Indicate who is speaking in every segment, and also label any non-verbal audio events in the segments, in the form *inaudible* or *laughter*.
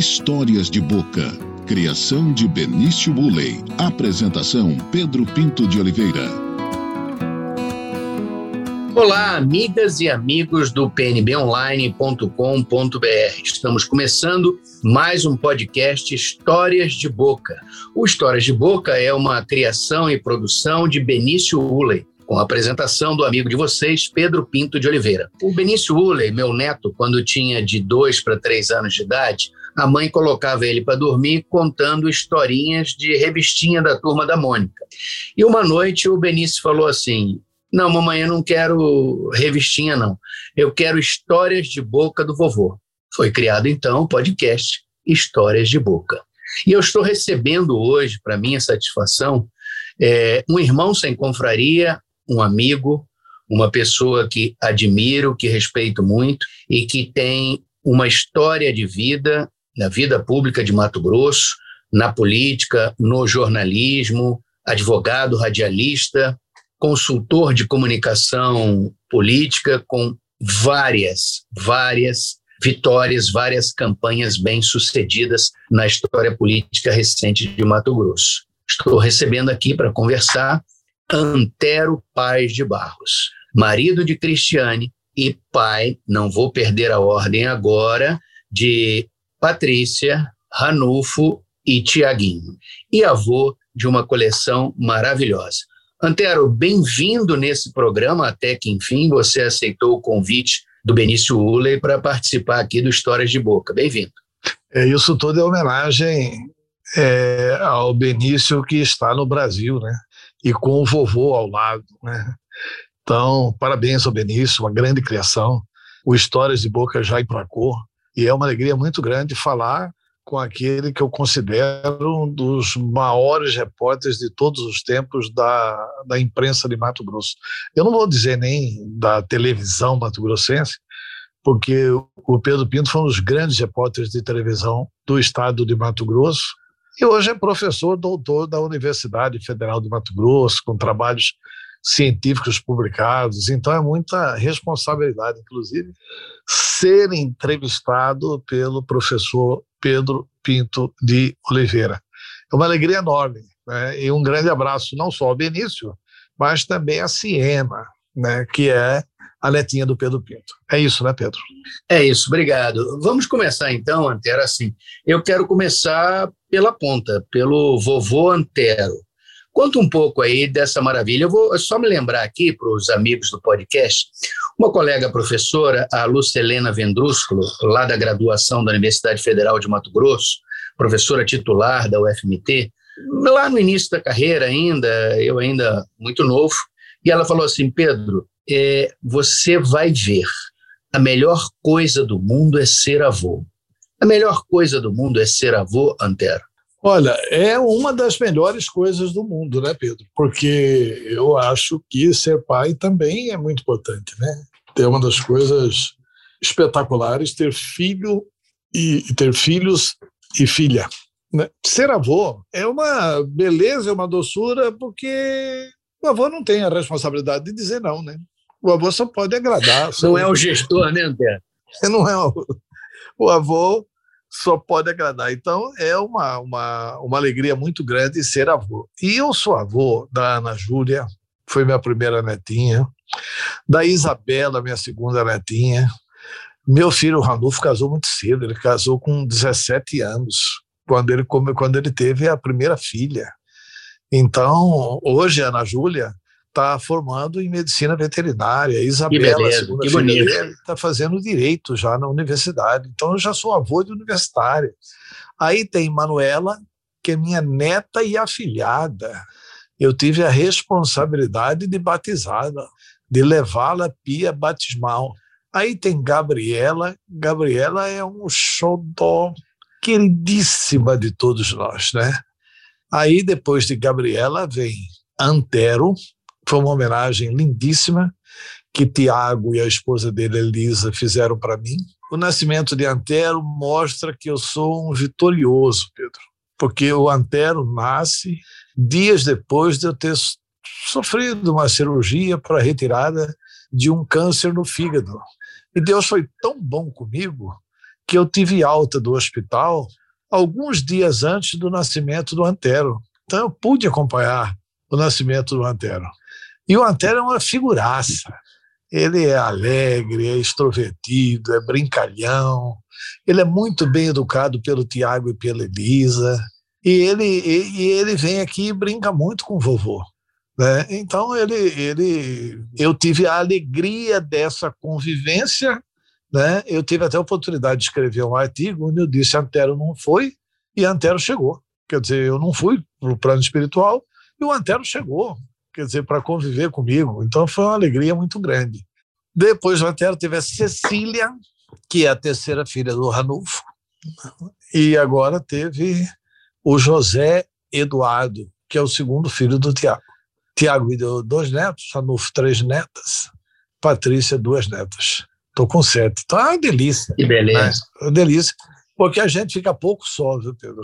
Speaker 1: Histórias de Boca. Criação de Benício Bulley. Apresentação Pedro Pinto de Oliveira.
Speaker 2: Olá, amigas e amigos do pnbonline.com.br. Estamos começando mais um podcast Histórias de Boca. O Histórias de Boca é uma criação e produção de Benício Uley com a apresentação do amigo de vocês, Pedro Pinto de Oliveira. O Benício Uller, meu neto, quando tinha de dois para três anos de idade, a mãe colocava ele para dormir contando historinhas de revistinha da turma da Mônica. E uma noite o Benício falou assim: Não, mamãe, eu não quero revistinha, não. Eu quero histórias de boca do vovô. Foi criado então o podcast Histórias de Boca. E eu estou recebendo hoje, para minha satisfação, é, um irmão sem confraria, um amigo, uma pessoa que admiro, que respeito muito e que tem uma história de vida na vida pública de Mato Grosso, na política, no jornalismo, advogado, radialista, consultor de comunicação política com várias, várias vitórias, várias campanhas bem-sucedidas na história política recente de Mato Grosso. Estou recebendo aqui para conversar Antero Paz de Barros, marido de Cristiane e pai, não vou perder a ordem agora, de Patrícia, Ranulfo e Tiaguinho, e avô de uma coleção maravilhosa. Antero, bem-vindo nesse programa, até que enfim você aceitou o convite do Benício Uller para participar aqui do Histórias de Boca. Bem-vindo.
Speaker 3: É, isso tudo é homenagem é, ao Benício que está no Brasil, né? e com o vovô ao lado. Né? Então, parabéns ao Benício, uma grande criação. O Histórias de Boca já emplacou, e é uma alegria muito grande falar com aquele que eu considero um dos maiores repórteres de todos os tempos da, da imprensa de Mato Grosso. Eu não vou dizer nem da televisão mato-grossense, porque o Pedro Pinto foi um dos grandes repórteres de televisão do estado de Mato Grosso, e hoje é professor doutor da Universidade Federal do Mato Grosso, com trabalhos científicos publicados, então é muita responsabilidade, inclusive, ser entrevistado pelo professor Pedro Pinto de Oliveira. É uma alegria enorme, né? e um grande abraço não só ao Benício, mas também a Siena, né? que é a netinha do Pedro Pinto. É isso, né, Pedro?
Speaker 2: É isso, obrigado. Vamos começar então, Antero, assim. Eu quero começar pela ponta, pelo vovô Antero. Conta um pouco aí dessa maravilha. Eu vou só me lembrar aqui para os amigos do podcast, uma colega professora, a Lucelena Vendrúsculo, lá da graduação da Universidade Federal de Mato Grosso, professora titular da UFMT, lá no início da carreira ainda, eu ainda muito novo, e ela falou assim, Pedro, é, você vai ver, a melhor coisa do mundo é ser avô. A melhor coisa do mundo é ser avô, Antero?
Speaker 3: Olha, é uma das melhores coisas do mundo, né, Pedro? Porque eu acho que ser pai também é muito importante, né? É uma das coisas espetaculares ter filho e ter filhos e filha. Né? Ser avô é uma beleza, é uma doçura, porque o avô não tem a responsabilidade de dizer não, né? O avô só pode agradar.
Speaker 2: Não é o gestor, né, André? *laughs*
Speaker 3: Não é o, o avô só pode agradar. Então, é uma, uma, uma alegria muito grande ser avô. E eu sou avô da Ana Júlia, foi minha primeira netinha, da Isabela, minha segunda netinha. Meu filho Ranulfo casou muito cedo, ele casou com 17 anos, quando ele, quando ele teve a primeira filha. Então, hoje a Ana Júlia está formando em medicina veterinária. Isabela, beleza, segunda filha dele, está fazendo direito já na universidade. Então, eu já sou avô de universitária. Aí tem Manuela, que é minha neta e afilhada. Eu tive a responsabilidade de batizá-la, de levá-la à pia batismal. Aí tem Gabriela. Gabriela é um xodó queridíssima de todos nós, né? Aí, depois de Gabriela, vem Antero, foi uma homenagem lindíssima que Tiago e a esposa dele, Elisa, fizeram para mim. O nascimento de Antero mostra que eu sou um vitorioso, Pedro, porque o Antero nasce dias depois de eu ter sofrido uma cirurgia para retirada de um câncer no fígado. E Deus foi tão bom comigo que eu tive alta do hospital alguns dias antes do nascimento do Antero. Então eu pude acompanhar o nascimento do Antero. E o Antero é uma figuraça. Ele é alegre, é extrovertido, é brincalhão. Ele é muito bem educado pelo Tiago e pela Elisa. E ele, e, e ele vem aqui e brinca muito com o vovô. Né? Então ele, ele, eu tive a alegria dessa convivência. Né? Eu tive até a oportunidade de escrever um artigo onde eu disse Antero não foi e Antero chegou. Quer dizer, eu não fui para o plano espiritual e o Antero chegou, quer dizer, para conviver comigo. Então foi uma alegria muito grande. Depois do Antero teve a Cecília, que é a terceira filha do Ranulfo, e agora teve o José Eduardo, que é o segundo filho do Tiago. Tiago me deu dois netos, Ranulfo três netas, Patrícia duas netas. Estou com sete. Então é uma delícia.
Speaker 2: Que beleza. Né?
Speaker 3: É uma delícia. Porque a gente fica pouco só, viu, Pedro?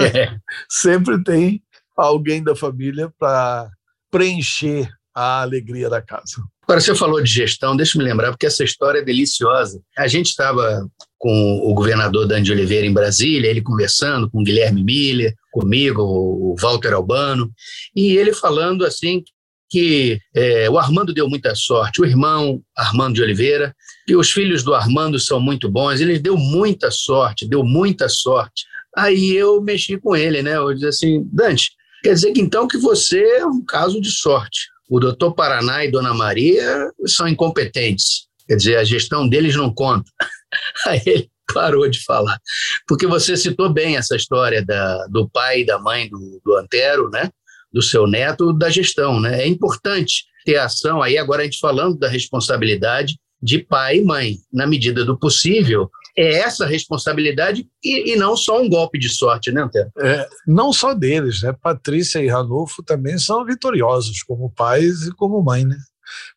Speaker 3: É. *laughs* Sempre tem alguém da família para preencher a alegria da casa.
Speaker 2: Agora, você falou de gestão, deixa me lembrar, porque essa história é deliciosa. A gente estava com o governador Dani de Oliveira em Brasília, ele conversando com o Guilherme Miller, comigo, o Walter Albano, e ele falando assim que é, o Armando deu muita sorte, o irmão Armando de Oliveira, e os filhos do Armando são muito bons, ele deu muita sorte, deu muita sorte. Aí eu mexi com ele, né? Eu disse assim, Dante, quer dizer que então que você é um caso de sorte o doutor Paraná e Dona Maria são incompetentes. Quer dizer, a gestão deles não conta. *laughs* Aí ele parou de falar. Porque você citou bem essa história da, do pai e da mãe do, do Antero, né? do seu neto, da gestão. Né? É importante ter ação, aí agora a gente falando da responsabilidade de pai e mãe. Na medida do possível, é essa responsabilidade e, e, não só um golpe de sorte, né, Antero?
Speaker 3: É, não só deles, né? Patrícia e Ranulfo também são vitoriosos como pais e como mãe, né?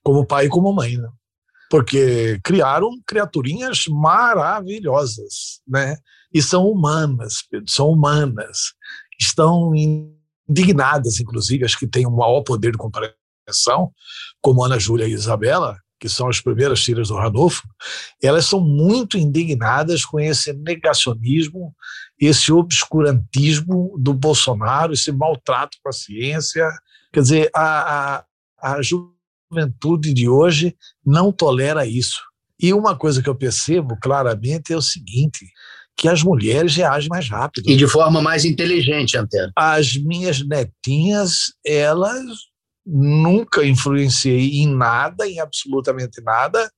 Speaker 3: Como pai e como mãe, né? Porque criaram criaturinhas maravilhosas, né? E são humanas, são humanas. Estão indignadas, inclusive, as que têm um maior poder de compreensão, como Ana Júlia e Isabela, que são as primeiras filhas do Ranulfo, elas são muito indignadas com esse negacionismo, esse obscurantismo do Bolsonaro, esse maltrato com a ciência. Quer dizer, a, a, a juventude de hoje não tolera isso. E uma coisa que eu percebo claramente é o seguinte: que as mulheres reagem mais rápido.
Speaker 2: E de forma mais inteligente, Antero.
Speaker 3: As minhas netinhas, elas nunca influenciei em nada, em absolutamente nada.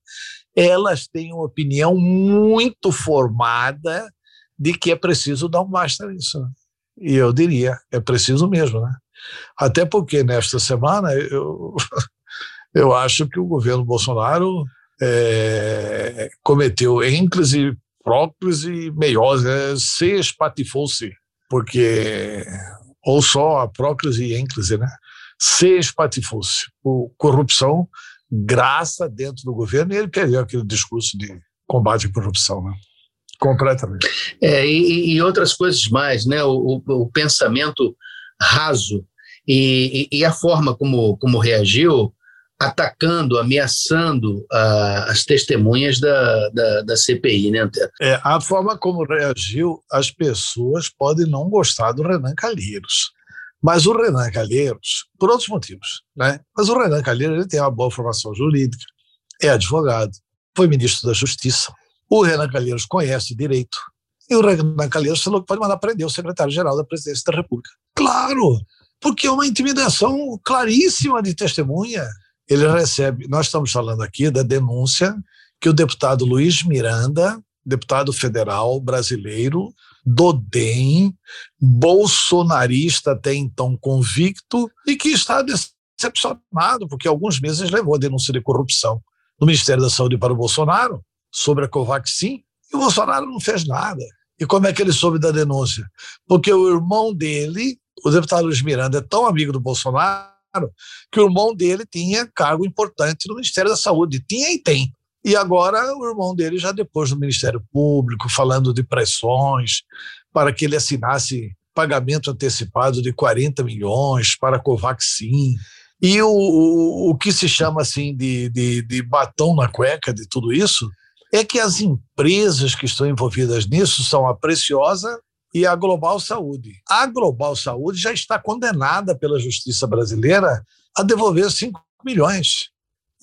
Speaker 3: Elas têm uma opinião muito formada de que é preciso dar um basta nisso. E eu diria, é preciso mesmo, né? Até porque nesta semana eu, *laughs* eu acho que o governo Bolsonaro é, cometeu ênclise, próclise, meiose, é, se espatifou-se, porque ou só a próclise e ênclise, né? Se espatifou-se por corrupção, graça dentro do governo, e ele perdeu aquele discurso de combate à corrupção, né? completamente.
Speaker 2: É, e, e, outras coisas mais, né? o, o, o pensamento raso e, e, a forma como, como reagiu, atacando, ameaçando uh, as testemunhas da, da, da, CPI, né, Antero?
Speaker 3: É, a forma como reagiu, as pessoas podem não gostar do Renan Calheiros. Mas o Renan Calheiros, por outros motivos, né? Mas o Renan Calheiros ele tem uma boa formação jurídica, é advogado, foi ministro da Justiça. O Renan Calheiros conhece direito. E o Renan Calheiros falou que pode mandar prender o secretário-geral da Presidência da República. Claro, porque é uma intimidação claríssima de testemunha. Ele recebe, nós estamos falando aqui da denúncia que o deputado Luiz Miranda, deputado federal brasileiro, do DEM, bolsonarista até então convicto, e que está decepcionado, porque alguns meses levou a denúncia de corrupção no Ministério da Saúde para o Bolsonaro, sobre a Covaxin, e o Bolsonaro não fez nada. E como é que ele soube da denúncia? Porque o irmão dele, o deputado Luiz Miranda, é tão amigo do Bolsonaro que o irmão dele tinha cargo importante no Ministério da Saúde. Tinha e tem. E agora o irmão dele já depois no Ministério Público, falando de pressões para que ele assinasse pagamento antecipado de 40 milhões para a Covaxin. E o, o, o que se chama assim de, de, de batom na cueca de tudo isso é que as empresas que estão envolvidas nisso são a Preciosa e a Global Saúde. A Global Saúde já está condenada pela justiça brasileira a devolver 5 milhões.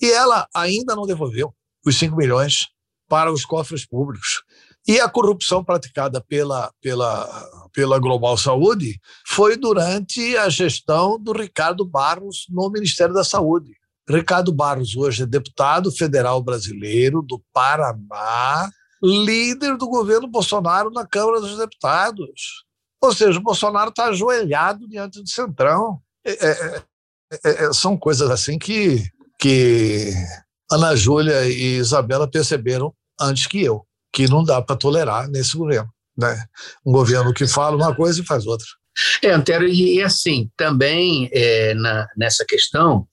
Speaker 3: E ela ainda não devolveu os 5 milhões para os cofres públicos. E a corrupção praticada pela, pela, pela Global Saúde foi durante a gestão do Ricardo Barros no Ministério da Saúde. Ricardo Barros hoje é deputado federal brasileiro do Paraná, líder do governo Bolsonaro na Câmara dos Deputados. Ou seja, o Bolsonaro está ajoelhado diante do Centrão. É, é, é, é, são coisas assim que, que Ana Júlia e Isabela perceberam antes que eu, que não dá para tolerar nesse governo. Né? Um governo que fala uma coisa e faz outra.
Speaker 2: É, Antero, e assim, também é, na, nessa questão,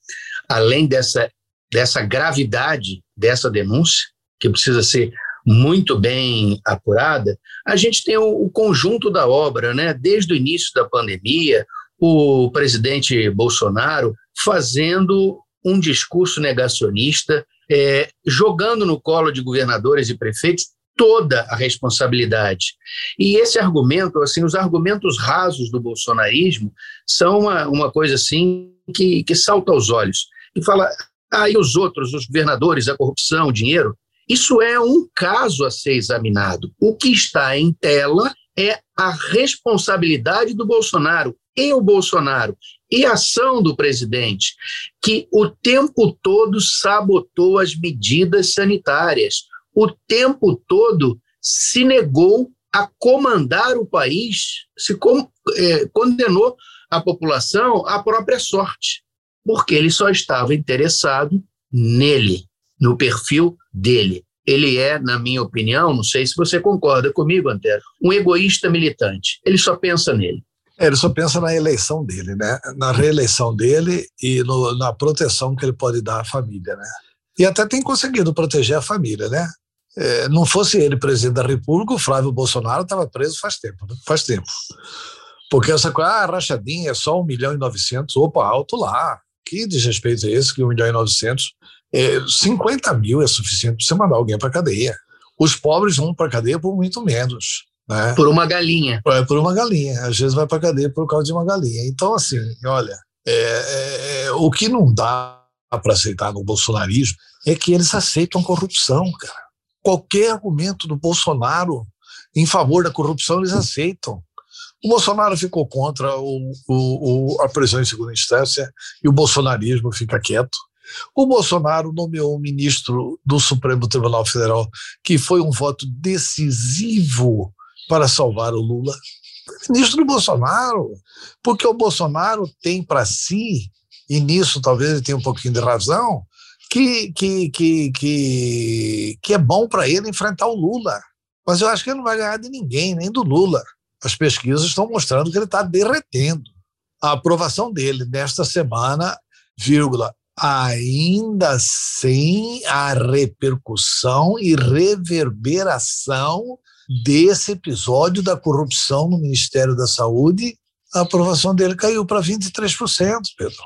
Speaker 2: além dessa, dessa gravidade dessa denúncia, que precisa ser muito bem apurada, a gente tem o, o conjunto da obra, né? Desde o início da pandemia, o presidente Bolsonaro fazendo um discurso negacionista, é, jogando no colo de governadores e prefeitos toda a responsabilidade. E esse argumento, assim, os argumentos rasos do bolsonarismo são uma, uma coisa assim que, que salta aos olhos. E fala, ah, os outros, os governadores, a corrupção, o dinheiro? Isso é um caso a ser examinado. O que está em tela é a responsabilidade do Bolsonaro e o Bolsonaro e a ação do presidente, que o tempo todo sabotou as medidas sanitárias, o tempo todo se negou a comandar o país, se com, é, condenou a população à própria sorte, porque ele só estava interessado nele, no perfil dele. Ele é, na minha opinião, não sei se você concorda comigo, Antero, um egoísta militante. Ele só pensa nele.
Speaker 3: Ele só pensa na eleição dele, né? na reeleição dele e no, na proteção que ele pode dar à família. Né? E até tem conseguido proteger a família. Né? É, não fosse ele presidente da República, o Flávio Bolsonaro estava preso faz tempo. Né? Faz tempo. Porque essa coisa, ah, rachadinha é só 1 milhão e 900, opa, alto lá. Que desrespeito é esse que 1 milhão e 900? É, 50 mil é suficiente para você mandar alguém para cadeia. Os pobres vão para cadeia por muito menos. Né?
Speaker 2: Por uma galinha.
Speaker 3: É, por uma galinha. Às vezes vai para cadeia por causa de uma galinha. Então, assim, olha, é, é, é o que não dá para aceitar no bolsonarismo é que eles aceitam corrupção, cara. Qualquer argumento do Bolsonaro em favor da corrupção eles aceitam. O Bolsonaro ficou contra o, o, o, a prisão em segunda instância e o bolsonarismo fica quieto. O Bolsonaro nomeou um ministro do Supremo Tribunal Federal que foi um voto decisivo para salvar o Lula. Ministro Bolsonaro, porque o Bolsonaro tem para si, e nisso talvez ele tenha um pouquinho de razão, que, que, que, que, que é bom para ele enfrentar o Lula. Mas eu acho que ele não vai ganhar de ninguém, nem do Lula. As pesquisas estão mostrando que ele está derretendo. A aprovação dele nesta semana, vírgula, ainda sem a repercussão e reverberação desse episódio da corrupção no Ministério da Saúde, a aprovação dele caiu para 23%, Pedro.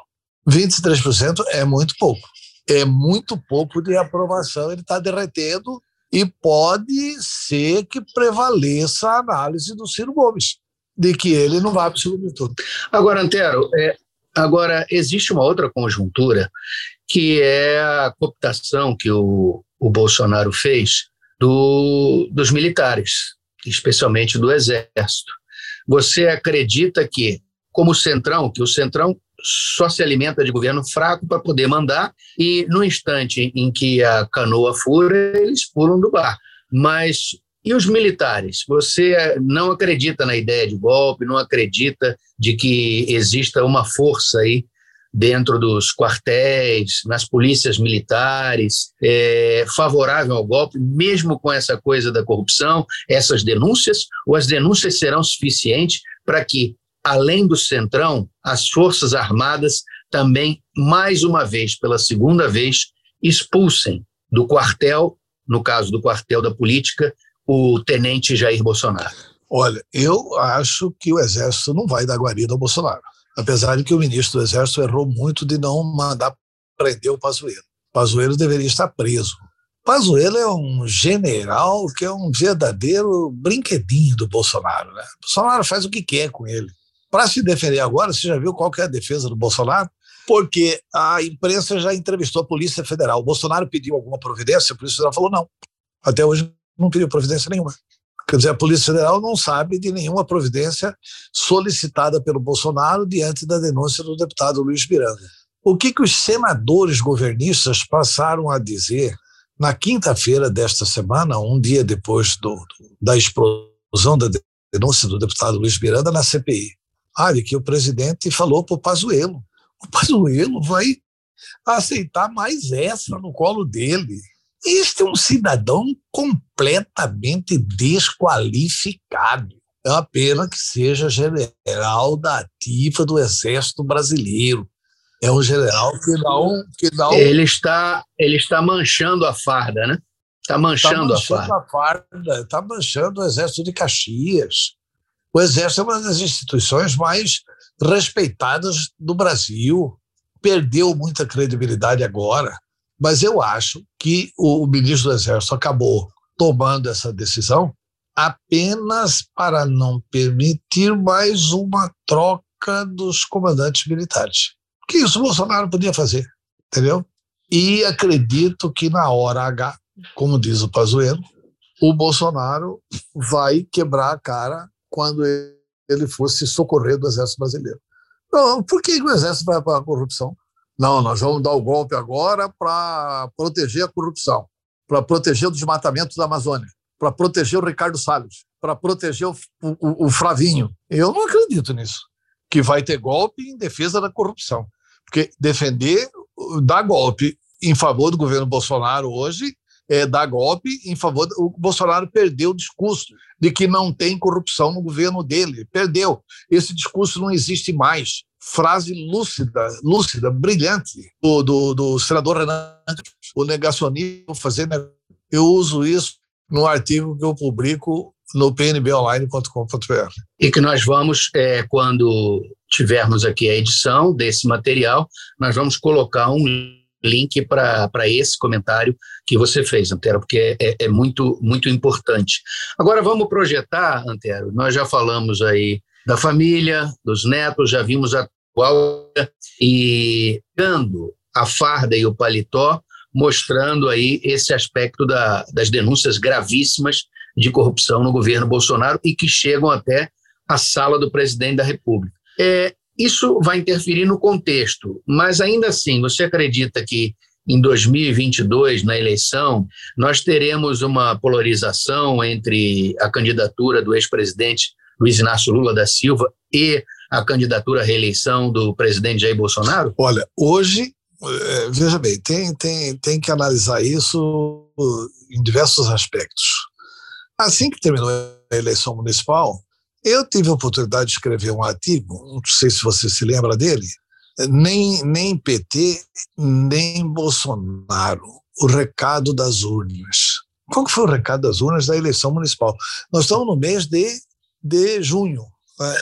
Speaker 3: 23% é muito pouco. É muito pouco de aprovação, ele está derretendo e pode ser que prevaleça a análise do Ciro Gomes, de que ele não vai para o segundo turno.
Speaker 2: Agora, Antero, é, agora existe uma outra conjuntura que é a cooptação que o, o Bolsonaro fez do, dos militares, especialmente do Exército. Você acredita que, como o Centrão, que o Centrão só se alimenta de governo fraco para poder mandar, e no instante em que a canoa fura, eles pulam do bar. Mas e os militares? Você não acredita na ideia de golpe, não acredita de que exista uma força aí dentro dos quartéis, nas polícias militares, é, favorável ao golpe, mesmo com essa coisa da corrupção, essas denúncias, ou as denúncias serão suficientes para que, além do Centrão, as Forças Armadas também, mais uma vez, pela segunda vez, expulsem do quartel, no caso do quartel da política, o tenente Jair Bolsonaro?
Speaker 3: Olha, eu acho que o Exército não vai dar guarida ao Bolsonaro apesar de que o ministro do Exército errou muito de não mandar prender o Pazuello. Pazuello deveria estar preso, Pazuello é um general que é um verdadeiro brinquedinho do Bolsonaro. Né? O Bolsonaro faz o que quer com ele. Para se defender agora, você já viu qual é a defesa do Bolsonaro? Porque a imprensa já entrevistou a Polícia Federal. O Bolsonaro pediu alguma providência, a Polícia Federal falou não. Até hoje não pediu providência nenhuma. Quer dizer, a Polícia Federal não sabe de nenhuma providência solicitada pelo Bolsonaro diante da denúncia do deputado Luiz Miranda. O que, que os senadores governistas passaram a dizer na quinta-feira desta semana, um dia depois do, da explosão da denúncia do deputado Luiz Miranda na CPI? Ah, que o presidente falou para o Pazuello. O Pazuello vai aceitar mais essa no colo dele. Este é um cidadão completamente desqualificado. É uma pena que seja general da ativa do Exército Brasileiro. É um general que dá um. Que dá um...
Speaker 2: Ele, está, ele está manchando a farda, né? Está manchando,
Speaker 3: tá manchando
Speaker 2: a
Speaker 3: farda. Está manchando o Exército de Caxias. O Exército é uma das instituições mais respeitadas do Brasil. Perdeu muita credibilidade agora mas eu acho que o ministro do Exército acabou tomando essa decisão apenas para não permitir mais uma troca dos comandantes militares. Que isso o Bolsonaro podia fazer, entendeu? E acredito que na hora H, como diz o Pazuello, o Bolsonaro vai quebrar a cara quando ele fosse socorrer do Exército Brasileiro. Por que o Exército vai para a corrupção? Não, nós vamos dar o golpe agora para proteger a corrupção, para proteger o desmatamento da Amazônia, para proteger o Ricardo Salles, para proteger o, o, o Flavinho. Eu não acredito nisso, que vai ter golpe em defesa da corrupção. Porque defender, dar golpe em favor do governo Bolsonaro hoje é dar golpe em favor. Do, o Bolsonaro perdeu o discurso de que não tem corrupção no governo dele. Perdeu. Esse discurso não existe mais frase lúcida, lúcida, brilhante do, do, do senador Renan, o negacionismo fazer. Eu uso isso no artigo que eu publico no pnbonline.com.br.
Speaker 2: E que nós vamos, é, quando tivermos aqui a edição desse material, nós vamos colocar um link para esse comentário que você fez, Antero, porque é, é, muito, muito importante. Agora vamos projetar, Antero, nós já falamos aí da família, dos netos, já vimos a e dando a farda e o paletó, mostrando aí esse aspecto da, das denúncias gravíssimas de corrupção no governo Bolsonaro e que chegam até a sala do presidente da República. É, isso vai interferir no contexto, mas ainda assim, você acredita que em 2022, na eleição, nós teremos uma polarização entre a candidatura do ex-presidente Luiz Inácio Lula da Silva e a candidatura à reeleição do presidente Jair Bolsonaro?
Speaker 3: Olha, hoje, é, veja bem, tem, tem, tem que analisar isso em diversos aspectos. Assim que terminou a eleição municipal, eu tive a oportunidade de escrever um artigo, não sei se você se lembra dele, nem, nem PT, nem Bolsonaro, o recado das urnas. Qual que foi o recado das urnas da eleição municipal? Nós estamos no mês de, de junho. Né?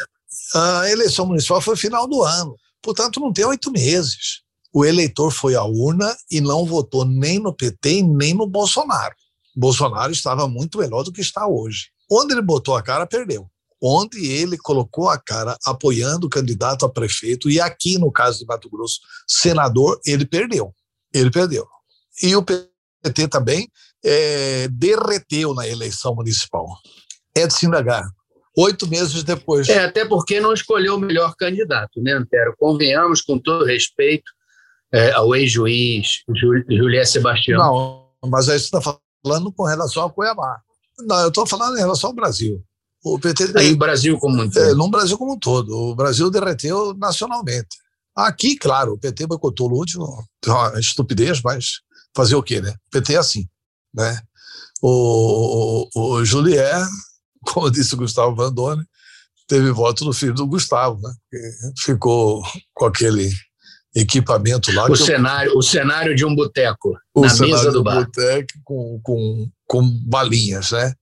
Speaker 3: A eleição municipal foi final do ano, portanto, não tem oito meses. O eleitor foi à urna e não votou nem no PT nem no Bolsonaro. Bolsonaro estava muito melhor do que está hoje. Onde ele botou a cara, perdeu. Onde ele colocou a cara apoiando o candidato a prefeito, e aqui, no caso de Mato Grosso, senador, ele perdeu. Ele perdeu. E o PT também é, derreteu na eleição municipal. É se indagar oito meses depois.
Speaker 2: É, até porque não escolheu o melhor candidato, né, Antero? Convenhamos, com todo respeito é, ao ex-juiz Julié Sebastião.
Speaker 3: Não, mas aí você está falando com relação ao Cuiabá. Não, eu estou falando em relação ao Brasil.
Speaker 2: O PT. Aí, o Brasil como um todo.
Speaker 3: É, no Brasil como um todo. O Brasil derreteu nacionalmente. Aqui, claro, o PT boicotou o último, uma estupidez, mas fazer o quê, né? O PT é assim, né? O, o, o *laughs* como disse o Gustavo Vandone, teve voto no filho do Gustavo, né? ficou com aquele equipamento lá.
Speaker 2: O cenário, eu... o cenário de um boteco na mesa do bar.
Speaker 3: boteco com, com, com balinhas, né?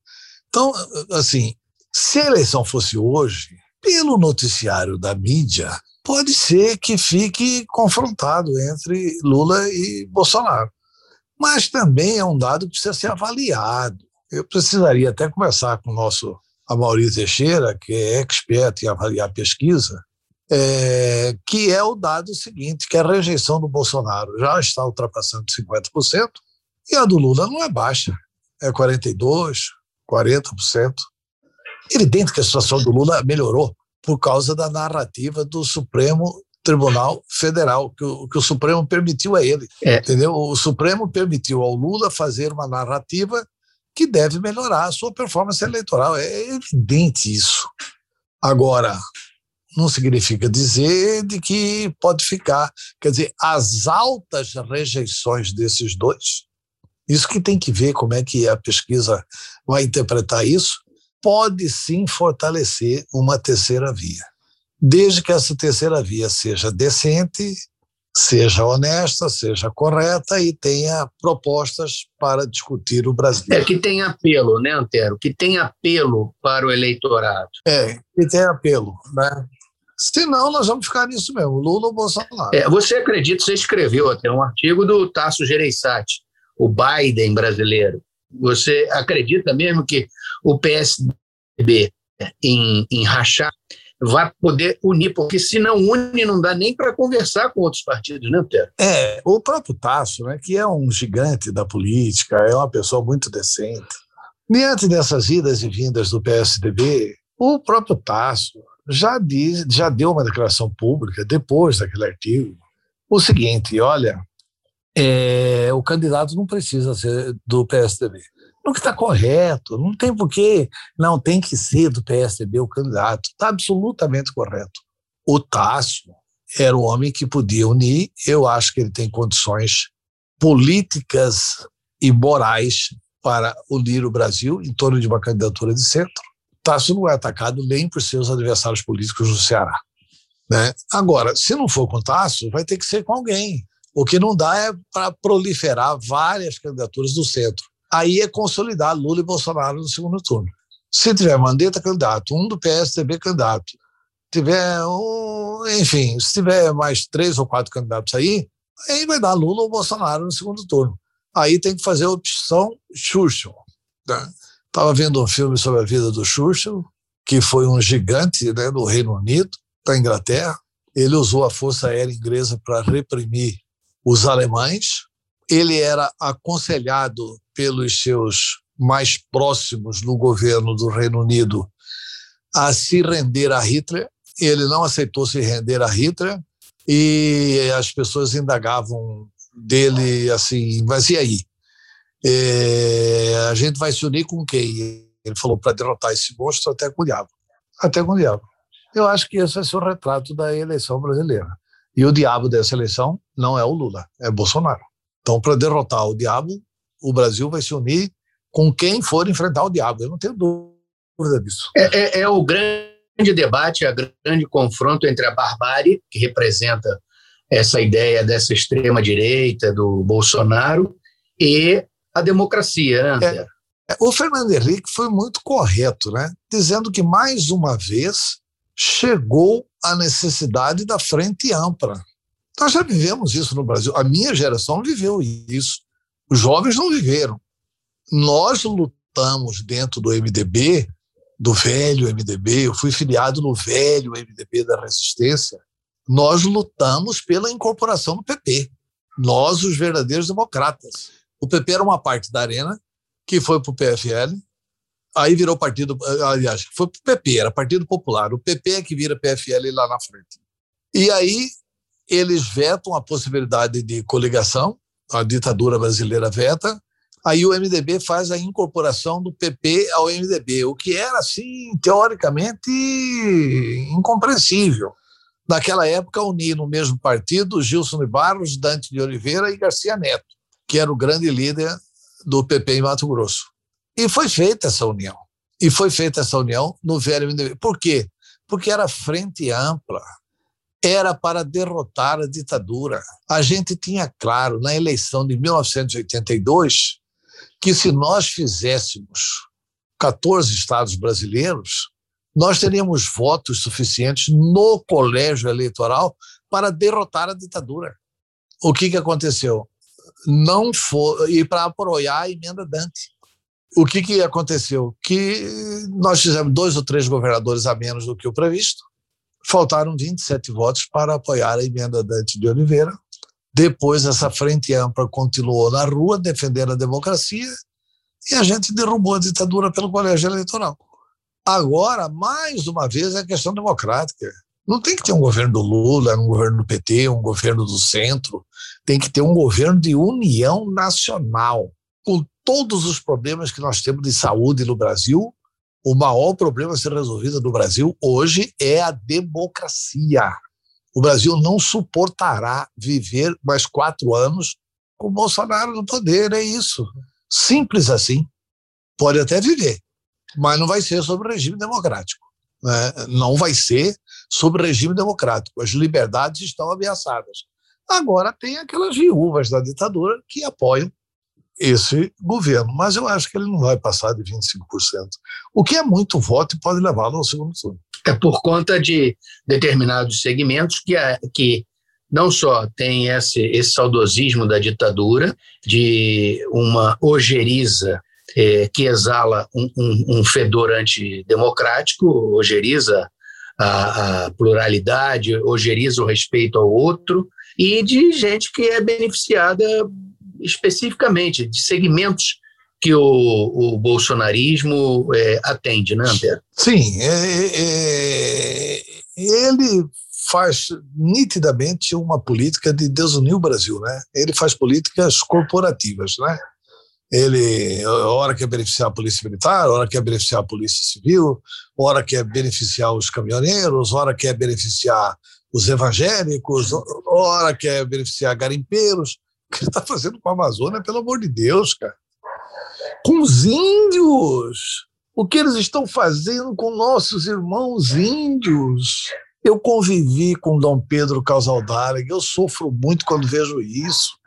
Speaker 3: Então, assim, se a eleição fosse hoje, pelo noticiário da mídia, pode ser que fique confrontado entre Lula e Bolsonaro. mas também é um dado que precisa ser avaliado. Eu precisaria até conversar com o nosso Amaury Teixeira, que é expert em avaliar pesquisa, é, que é o dado seguinte, que a rejeição do Bolsonaro já está ultrapassando 50%, e a do Lula não é baixa, é 42%, 40%. Evidente que a situação do Lula melhorou por causa da narrativa do Supremo Tribunal Federal, que o, que o Supremo permitiu a ele. É. Entendeu? O Supremo permitiu ao Lula fazer uma narrativa que deve melhorar a sua performance eleitoral. É evidente isso. Agora, não significa dizer de que pode ficar. Quer dizer, as altas rejeições desses dois, isso que tem que ver como é que a pesquisa vai interpretar isso, pode sim fortalecer uma terceira via. Desde que essa terceira via seja decente, seja honesta, seja correta e tenha propostas para discutir o Brasil.
Speaker 2: É que tem apelo, né, Antero? Que tem apelo para o eleitorado.
Speaker 3: É, que tem apelo, né? Senão, nós vamos ficar nisso mesmo, Lula ou Bolsonaro.
Speaker 2: É, você acredita, você escreveu até um artigo do Tasso Gereissati, o Biden brasileiro. Você acredita mesmo que o PSDB, em, em rachar, vai poder unir, porque se não une, não dá nem para conversar com outros partidos, né, Tero?
Speaker 3: É, o próprio Tasso, né, que é um gigante da política, é uma pessoa muito decente. Diante dessas idas e vindas do PSDB, o próprio Tasso já, diz, já deu uma declaração pública, depois daquele artigo, o seguinte: olha, é, o candidato não precisa ser do PSDB. O que está correto, não tem porquê, não tem que ser do PSDB o candidato, está absolutamente correto. O Tássio era o homem que podia unir, eu acho que ele tem condições políticas e morais para unir o Brasil em torno de uma candidatura de centro. Tássio não é atacado nem por seus adversários políticos no Ceará. Né? Agora, se não for com Tássio, vai ter que ser com alguém. O que não dá é para proliferar várias candidaturas do centro. Aí é consolidar Lula e Bolsonaro no segundo turno. Se tiver Mandetta candidato, um do PSDB candidato, tiver um, enfim, se tiver mais três ou quatro candidatos aí, aí vai dar Lula ou Bolsonaro no segundo turno. Aí tem que fazer a opção Churchill. Né? Estava vendo um filme sobre a vida do Churchill, que foi um gigante né, do Reino Unido, da Inglaterra. Ele usou a Força Aérea Inglesa para reprimir os alemães. Ele era aconselhado pelos seus mais próximos no governo do Reino Unido a se render a Hitler. Ele não aceitou se render a Hitler e as pessoas indagavam dele assim, mas e aí? É, a gente vai se unir com quem? Ele falou, para derrotar esse monstro até com o diabo. Até com o diabo. Eu acho que esse ser o retrato da eleição brasileira. E o diabo dessa eleição não é o Lula, é Bolsonaro. Então, para derrotar o diabo, o Brasil vai se unir com quem for enfrentar o diabo. Eu não tenho dúvida disso.
Speaker 2: É, é, é o grande debate, a grande confronto entre a barbárie, que representa essa ideia dessa extrema-direita do Bolsonaro, e a democracia, né,
Speaker 3: é, é, O Fernando Henrique foi muito correto, né? dizendo que, mais uma vez, chegou a necessidade da frente ampla. Nós já vivemos isso no Brasil. A minha geração viveu isso. Os jovens não viveram. Nós lutamos dentro do MDB, do velho MDB, eu fui filiado no velho MDB da Resistência. Nós lutamos pela incorporação do PP. Nós, os verdadeiros democratas. O PP era uma parte da Arena, que foi para o PFL, aí virou partido, aliás, foi para o PP, era Partido Popular. O PP é que vira PFL lá na frente. E aí eles vetam a possibilidade de coligação, a ditadura brasileira veta, aí o MDB faz a incorporação do PP ao MDB, o que era, assim, teoricamente incompreensível. Naquela época, unir no mesmo partido Gilson de Barros, Dante de Oliveira e Garcia Neto que era o grande líder do PP em Mato Grosso. E foi feita essa união. E foi feita essa união no velho MDB. Por quê? Porque era frente ampla, era para derrotar a ditadura. A gente tinha claro na eleição de 1982 que se nós fizéssemos 14 estados brasileiros, nós teríamos votos suficientes no colégio eleitoral para derrotar a ditadura. O que, que aconteceu? não for e para apoiar a emenda Dante. O que, que aconteceu? Que nós fizemos dois ou três governadores a menos do que o previsto, faltaram 27 votos para apoiar a emenda Dante de Oliveira. Depois, essa frente ampla continuou na rua defendendo a democracia e a gente derrubou a ditadura pelo colégio eleitoral. Agora, mais uma vez, é a questão democrática. Não tem que ter um governo do Lula, um governo do PT, um governo do centro. Tem que ter um governo de união nacional. Com todos os problemas que nós temos de saúde no Brasil, o maior problema a ser resolvido no Brasil hoje é a democracia. O Brasil não suportará viver mais quatro anos com Bolsonaro no poder, é isso. Simples assim. Pode até viver, mas não vai ser sobre regime democrático. Né? Não vai ser sobre regime democrático. As liberdades estão ameaçadas. Agora tem aquelas viúvas da ditadura que apoiam esse governo, mas eu acho que ele não vai passar de 25%, o que é muito voto e pode levá-lo ao segundo turno.
Speaker 2: É por conta de determinados segmentos que, é, que não só tem esse, esse saudosismo da ditadura, de uma ojeriza é, que exala um, um, um, fedor antidemocrático, ojeriza a, a pluralidade, ojeriza o respeito ao outro, e de gente que é beneficiada especificamente, de segmentos que o, o bolsonarismo é, atende, né, Antero?
Speaker 3: Sim, é, é, ele faz nitidamente uma política de desunir o Brasil, né? Ele faz políticas corporativas, né? Ele, hora quer beneficiar a polícia militar, hora quer beneficiar a polícia civil, hora quer beneficiar os caminhoneiros, hora quer beneficiar os evangélicos, hora quer beneficiar garimpeiros. Que ele está fazendo com a Amazônia, pelo amor de Deus, cara? Com os índios! O que eles estão fazendo com nossos irmãos índios? Eu convivi com Dom Pedro Casaldário, eu sofro muito quando vejo isso.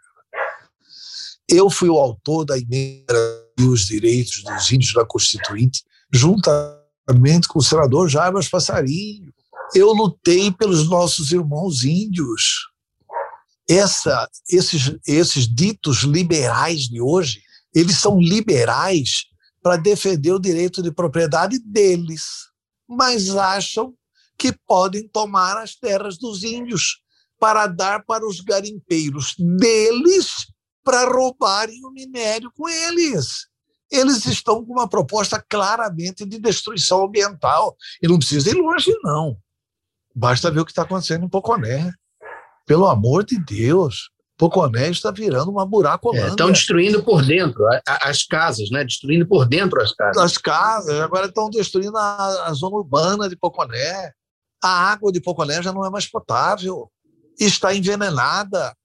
Speaker 3: Eu fui o autor da emenda e os direitos dos índios da Constituinte, juntamente com o senador Jarbas Passarinho. Eu lutei pelos nossos irmãos índios. Essa, esses, esses ditos liberais de hoje, eles são liberais para defender o direito de propriedade deles, mas acham que podem tomar as terras dos índios para dar para os garimpeiros deles para roubarem o minério com eles. Eles estão com uma proposta claramente de destruição ambiental. E não precisa ir longe, não. Basta ver o que está acontecendo em Poconé. Pelo amor de Deus. Poconé está virando uma buracolândia.
Speaker 2: É, estão destruindo por dentro as casas, né? Destruindo por dentro as casas.
Speaker 3: As casas, agora estão destruindo a, a zona urbana de Poconé. A água de Poconé já não é mais potável, está envenenada.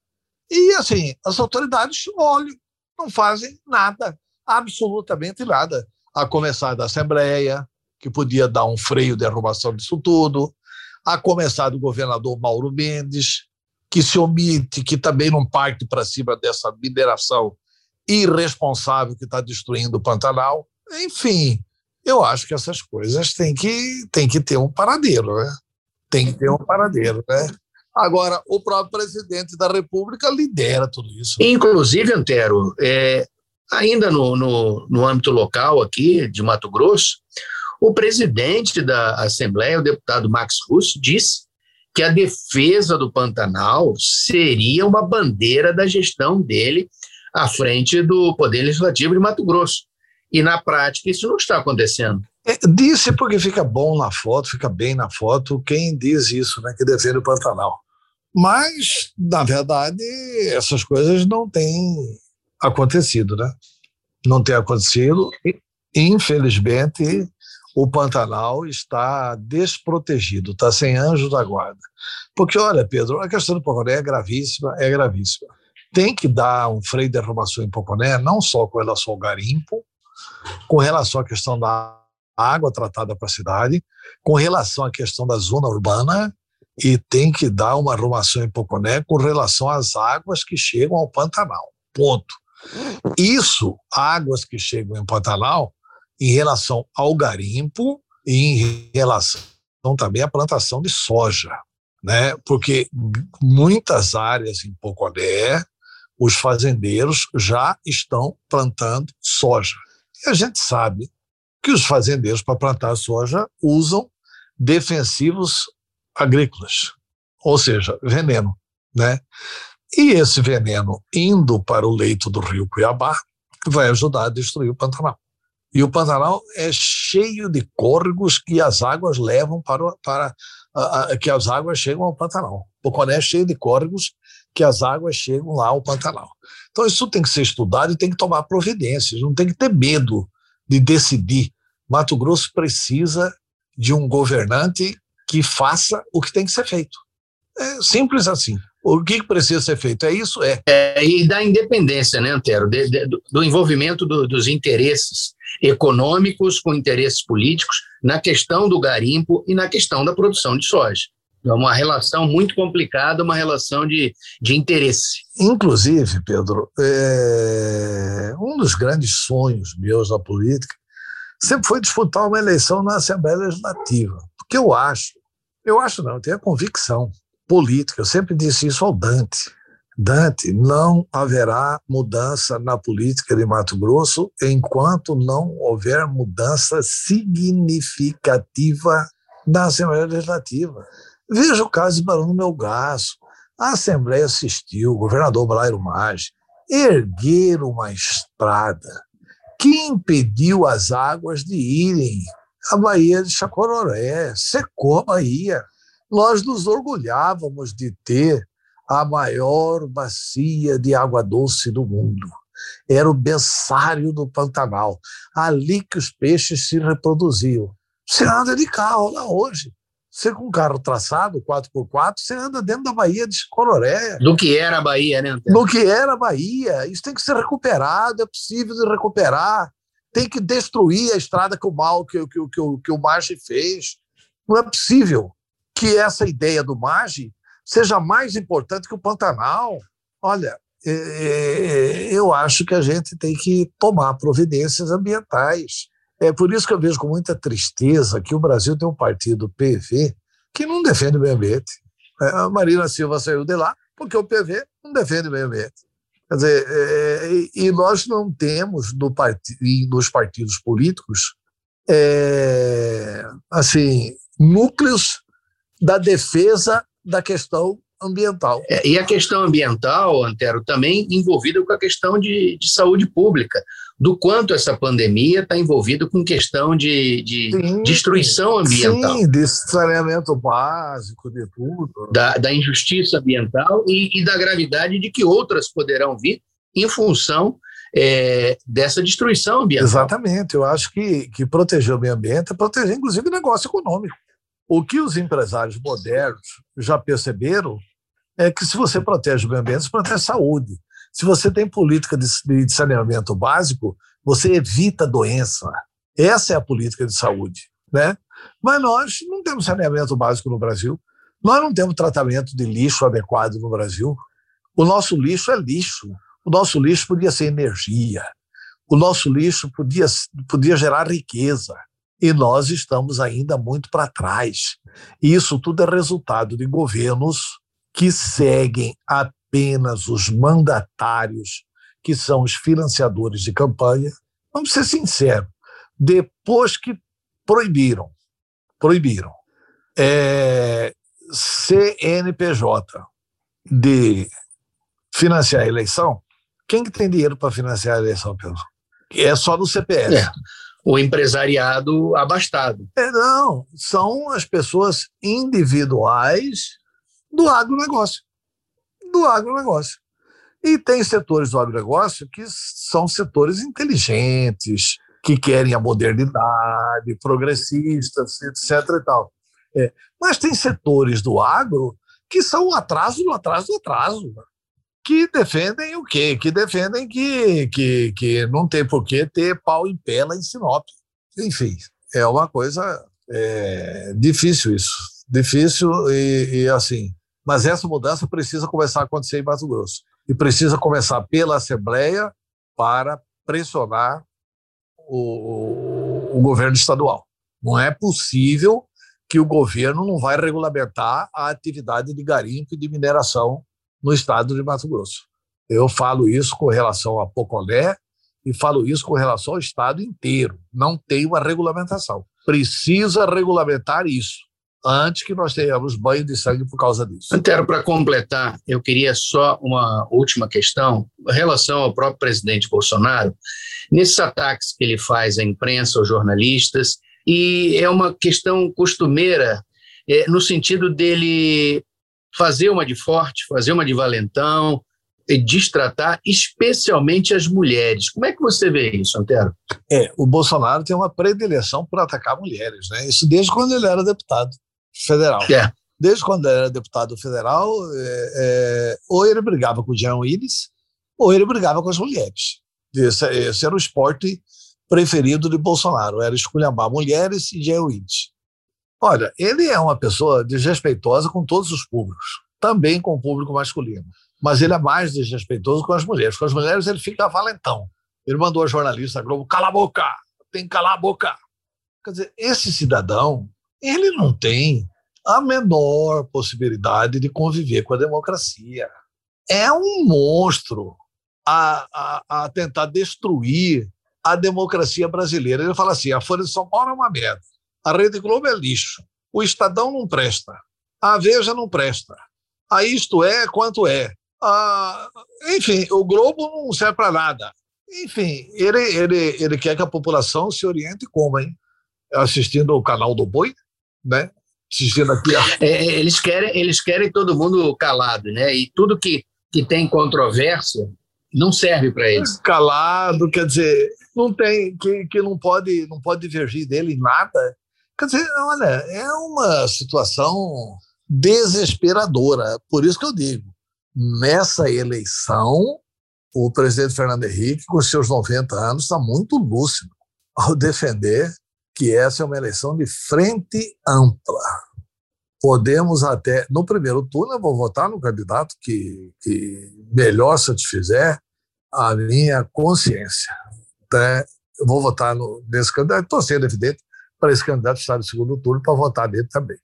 Speaker 3: E, assim, as autoridades olham, não fazem nada, absolutamente nada. A começar da Assembleia, que podia dar um freio de arrumação disso tudo, a começar do governador Mauro Mendes, que se omite, que também não parte para cima dessa mineração irresponsável que está destruindo o Pantanal. Enfim, eu acho que essas coisas têm que, têm que ter um paradeiro, né? Tem que ter um paradeiro, né? Agora, o próprio presidente da República lidera tudo isso.
Speaker 2: Inclusive, Antero, é, ainda no, no, no âmbito local aqui de Mato Grosso, o presidente da Assembleia, o deputado Max Russo, disse que a defesa do Pantanal seria uma bandeira da gestão dele à frente do Poder Legislativo de Mato Grosso. E, na prática, isso não está acontecendo.
Speaker 3: É, disse porque fica bom na foto, fica bem na foto, quem diz isso, né, que defende o Pantanal. Mas, na verdade, essas coisas não têm acontecido, né? Não tem acontecido. Infelizmente, o Pantanal está desprotegido, está sem anjo da guarda. Porque, olha, Pedro, a questão do Poconé é gravíssima, é gravíssima. Tem que dar um freio de arrumação em Poconé, não só com relação ao garimpo, com relação à questão da água tratada para a cidade, com relação à questão da zona urbana, e tem que dar uma arrumação em Poconé com relação às águas que chegam ao Pantanal. Ponto. Isso, águas que chegam em Pantanal, em relação ao garimpo e em relação também à plantação de soja, né? Porque muitas áreas em Poconé, os fazendeiros já estão plantando soja. E a gente sabe que os fazendeiros, para plantar soja, usam defensivos agrícolas, ou seja, veneno. Né? E esse veneno, indo para o leito do rio Cuiabá, vai ajudar a destruir o Pantanal. E o Pantanal é cheio de córregos que as águas levam para, para a, a, que as águas chegam ao Pantanal. Poconé é cheio de córregos que as águas chegam lá ao Pantanal. Então isso tem que ser estudado e tem que tomar providências, não tem que ter medo de decidir. Mato Grosso precisa de um governante que faça o que tem que ser feito. É simples assim. O que precisa ser feito? É isso? É.
Speaker 2: é e da independência, né, Antero? De, de, do envolvimento do, dos interesses econômicos com interesses políticos na questão do garimpo e na questão da produção de soja. É uma relação muito complicada, uma relação de, de interesse.
Speaker 3: Inclusive, Pedro, é, um dos grandes sonhos meus na política sempre foi disputar uma eleição na Assembleia Legislativa. Porque eu acho, eu acho não, eu tenho a convicção política, eu sempre disse isso ao Dante. Dante, não haverá mudança na política de Mato Grosso enquanto não houver mudança significativa na Assembleia Legislativa. Veja o caso de Barão do Melgaço. A Assembleia assistiu, o governador Blairo Maggi, erguer uma estrada que impediu as águas de irem à Baía de Chacororé, secou a Bahia. Nós nos orgulhávamos de ter a maior bacia de água doce do mundo. Era o berçário do Pantanal, ali que os peixes se reproduziam. Você anda de carro lá hoje. Você com um carro traçado, 4x4, você anda dentro da Baía de Cororé.
Speaker 2: Do que era a Bahia, né?
Speaker 3: Do que era a Bahia. Isso tem que ser recuperado, é possível de recuperar. Tem que destruir a estrada que o mal que, que, que, que o Maggi fez. Não é possível que essa ideia do Maggi seja mais importante que o Pantanal. Olha, é, é, eu acho que a gente tem que tomar providências ambientais. É por isso que eu vejo com muita tristeza que o Brasil tem um partido PV que não defende o meio ambiente. É, a Marina Silva saiu de lá porque o PV não defende o meio ambiente. Quer dizer, é, e nós não temos no part... nos partidos políticos é, assim núcleos da defesa da questão ambiental.
Speaker 2: É, e a questão ambiental, Antero, também envolvida com a questão de, de saúde pública, do quanto essa pandemia está envolvida com questão de, de sim, destruição ambiental.
Speaker 3: Sim, de saneamento básico, de tudo.
Speaker 2: Da, da injustiça ambiental e, e, da gravidade de que outras poderão vir em função é, dessa destruição ambiental.
Speaker 3: Exatamente, eu acho que, que proteger o meio ambiente é proteger, inclusive, o negócio econômico. O que os empresários modernos já perceberam é que se você protege o meio ambiente, você protege a saúde. Se você tem política de, de saneamento básico, você evita doença. Essa é a política de saúde. Né? Mas nós não temos saneamento básico no Brasil. Nós não temos tratamento de lixo adequado no Brasil. O nosso lixo é lixo. O nosso lixo podia ser energia. O nosso lixo podia, podia gerar riqueza. E nós estamos ainda muito para trás. E isso tudo é resultado de governos que seguem apenas os mandatários, que são os financiadores de campanha. Vamos ser sinceros, depois que proibiram, proibiram é, CNPJ de financiar a eleição, quem que tem dinheiro para financiar a eleição, Pedro? É só no CPF. É,
Speaker 2: o empresariado abastado.
Speaker 3: É, não, são as pessoas individuais do agronegócio. Do agronegócio. E tem setores do agronegócio que são setores inteligentes, que querem a modernidade, progressistas, etc. E tal. É. Mas tem setores do agro que são o atraso do atraso do atraso, que defendem o quê? Que defendem que, que, que não tem por que ter pau em pé lá em Sinop. Enfim, é uma coisa é, difícil isso. Difícil e, e assim, mas essa mudança precisa começar a acontecer em Mato Grosso. E precisa começar pela Assembleia para pressionar o, o, governo estadual. Não é possível que o governo não vai regulamentar a atividade de garimpo e de mineração no estado de Mato Grosso. Eu falo isso com relação a Pocolé e falo isso com relação ao Estado inteiro. Não tem uma regulamentação. Precisa regulamentar isso antes que nós tenhamos banho de sangue por causa disso.
Speaker 2: Antero, para completar, eu queria só uma última questão em relação ao próprio presidente Bolsonaro, nesses ataques que ele faz à imprensa, aos jornalistas, e é uma questão costumeira, é, no sentido dele fazer uma de forte, fazer uma de valentão, destratar especialmente as mulheres. Como é que você vê isso, Antero?
Speaker 3: É, o Bolsonaro tem uma predileção por atacar mulheres, né? Isso desde quando ele era deputado federal.
Speaker 2: É.
Speaker 3: Desde quando ele era deputado federal, é, é, ou ele brigava com o Jean Willis, ou ele brigava com as mulheres. Esse, esse era o esporte preferido de Bolsonaro, era esculhambar mulheres e Jean Willis. Olha, ele é uma pessoa desrespeitosa com todos os públicos, também com o público masculino mas ele é mais desrespeitoso com as mulheres. Com as mulheres ele fica valentão. Ele mandou a jornalista Globo, cala a boca, tem que calar a boca. Quer dizer, esse cidadão, ele não tem a menor possibilidade de conviver com a democracia. É um monstro a, a, a tentar destruir a democracia brasileira. Ele fala assim: a Folha de São Paulo é uma merda, a Rede Globo é lixo, o Estadão não presta, a Veja não presta, a Isto É quanto é, ah, enfim, o Globo não serve para nada. Enfim, ele, ele, ele quer que a população se oriente como, hein? Assistindo o canal do Boi, né? Assistindo aqui. A...
Speaker 2: É, é, eles, querem, eles querem todo mundo calado, né? E tudo que, que tem controvérsia não serve para eles.
Speaker 3: Calado, quer dizer, não tem, que, que não pode não pode divergir dele em nada. Quer dizer, olha, é uma situação desesperadora. Por isso que eu digo, nessa eleição, o presidente Fernando Henrique, com seus 90 anos, está muito lúcido ao defender que essa é uma eleição de frente ampla. Podemos até, no primeiro turno, eu vou votar no candidato que, que melhor satisfizer a minha consciência. Né? Eu vou votar no, nesse candidato, estou sendo evidente para esse candidato estar no segundo turno para votar nele também.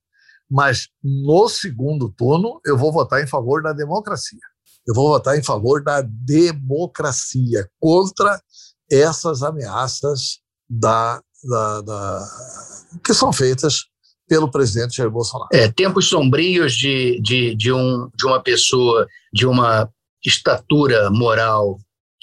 Speaker 3: Mas no segundo turno, eu vou votar em favor da democracia. Eu vou votar em favor da democracia, contra essas ameaças da, da, da que são feitas pelo presidente Jair Bolsonaro.
Speaker 2: É, tempos sombrios de, de, de, um, de uma pessoa de uma estatura moral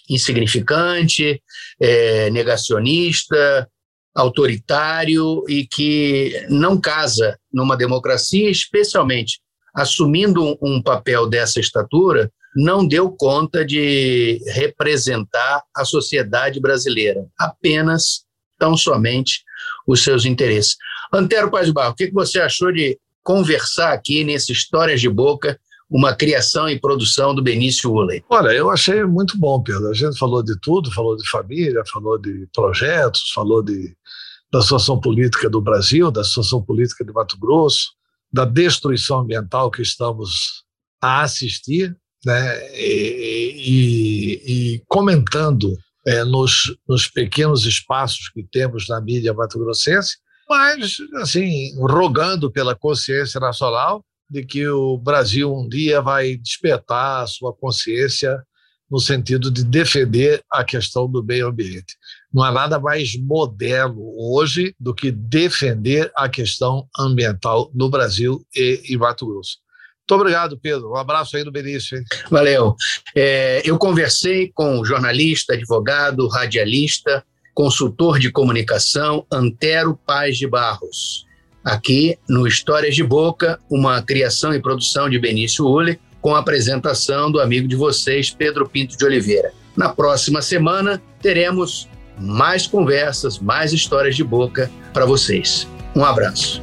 Speaker 2: insignificante, é, negacionista, autoritário e que não casa numa democracia, especialmente assumindo um papel dessa estatura, não deu conta de representar a sociedade brasileira, apenas, tão somente, os seus interesses. Antero Paz Barro, o que você achou de conversar aqui nesse Histórias de Boca uma criação e produção do Benício Uley?
Speaker 3: Olha, eu achei muito bom, Pedro. A gente falou de tudo, falou de família, falou de projetos, falou de, da situação política do Brasil, da situação política de Mato Grosso, da destruição ambiental que estamos a assistir, né? e, e, e comentando é, nos, nos pequenos espaços que temos na mídia mato-grossense, mas, assim, rogando pela consciência nacional de que o Brasil um dia vai despertar a sua consciência no sentido de defender a questão do meio ambiente. Não há nada mais moderno hoje do que defender a questão ambiental no Brasil e em Mato Grosso. Muito obrigado, Pedro. Um abraço aí do Benício. Hein?
Speaker 2: Valeu. É, eu conversei com jornalista, advogado, radialista, consultor de comunicação Antero Paz de Barros aqui no Histórias de Boca, uma criação e produção de Benício Ulle, com a apresentação do amigo de vocês, Pedro Pinto de Oliveira. Na próxima semana, teremos mais conversas, mais histórias de boca para vocês. Um abraço.